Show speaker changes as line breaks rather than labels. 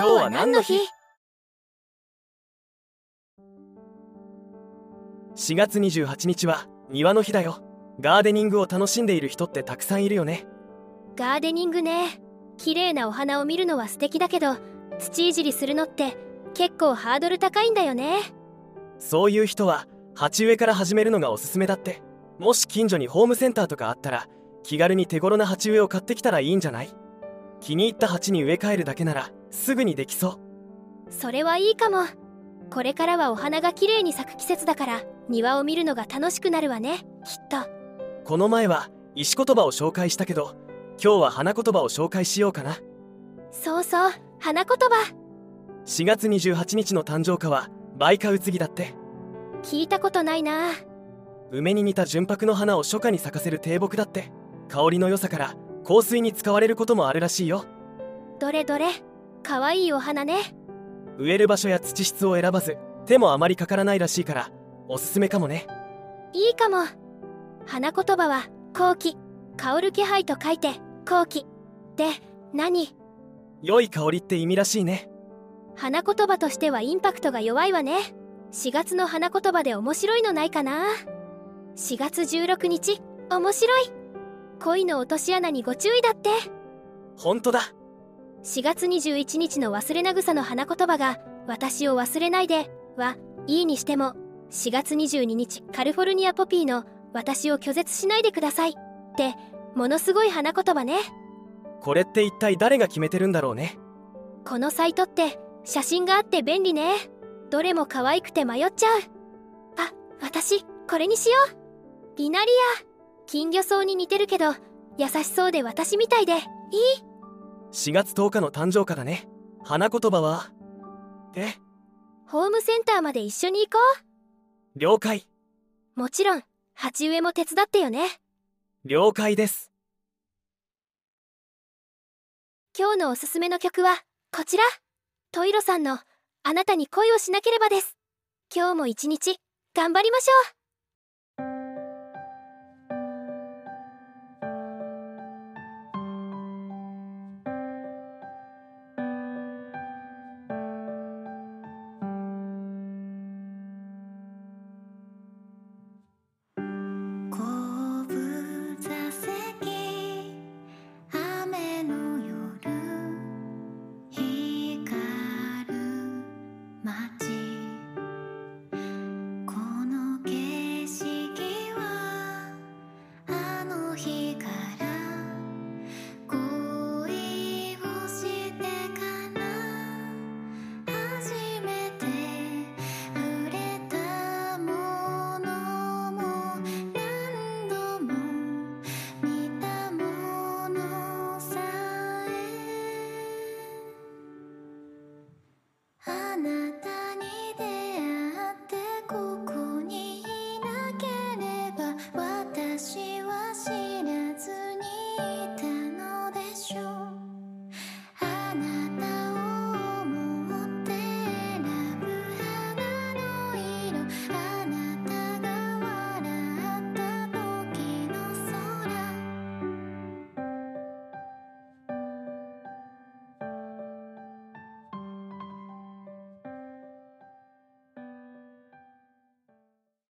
今日は何の日 ?4 月28日は庭の日だよ。ガーデニングを楽しんでいる人ってたくさんいるよね。
ガーデニングね。綺麗なお花を見るのは素敵だけど土いじりするのって結構ハードル高いんだよね。
そういう人は鉢植えから始めるのがおすすめだって。もし近所にホームセンターとかあったら気軽に手頃な鉢植えを買ってきたらいいんじゃない？気に入った鉢に植え替えるだけならすぐにできそう。
それはいいかも。これからはお花が綺麗に咲く季節だから庭を見るのが楽しくなるわね。きっと。
この前は石言葉を紹介したけど今日は花言葉を紹介しようかな。
そうそう花言葉。
4月28日の誕生花は梅花うつぎだって。
聞いたことないな。
梅に似た純白の花を初夏に咲かせる低木だって。香りの良さから香水に使われることもあるらしいよ。
どれどれかわいいお花ね。
植える場所や土質を選ばず手もあまりかからないらしいからおすすめかもね。
いいかも。花言葉は好気香る気配と書いて好気で何？
良い香りって意味らしいね。
花言葉としてはインパクトが弱いわね。4月の花言葉で面白いのないかな？4月16日面白い。恋の落とし穴にご注意だって。
本当だ
4月21日の忘れな草の花言葉が私を忘れないではいいにしても4月22日カリフォルニアポピーの私を拒絶しないでくださいってものすごい花言葉ね。
これって一体誰が決めてるんだろうね。
このサイトって写真があって便利ね。どれも可愛くて迷っちゃう。あ私これにしよう。リナリア。金魚草に似てるけど優しそうで私みたいでいい
4月10日の誕生花だね。花言葉はえ？
ホームセンターまで一緒に行こ
了解。
うもちろん鉢植えも手伝ってよね。
了解です。
今日のおすすめの曲はこちら。トイロさんのあなたに恋をしなければです。今日も一日頑張りましょう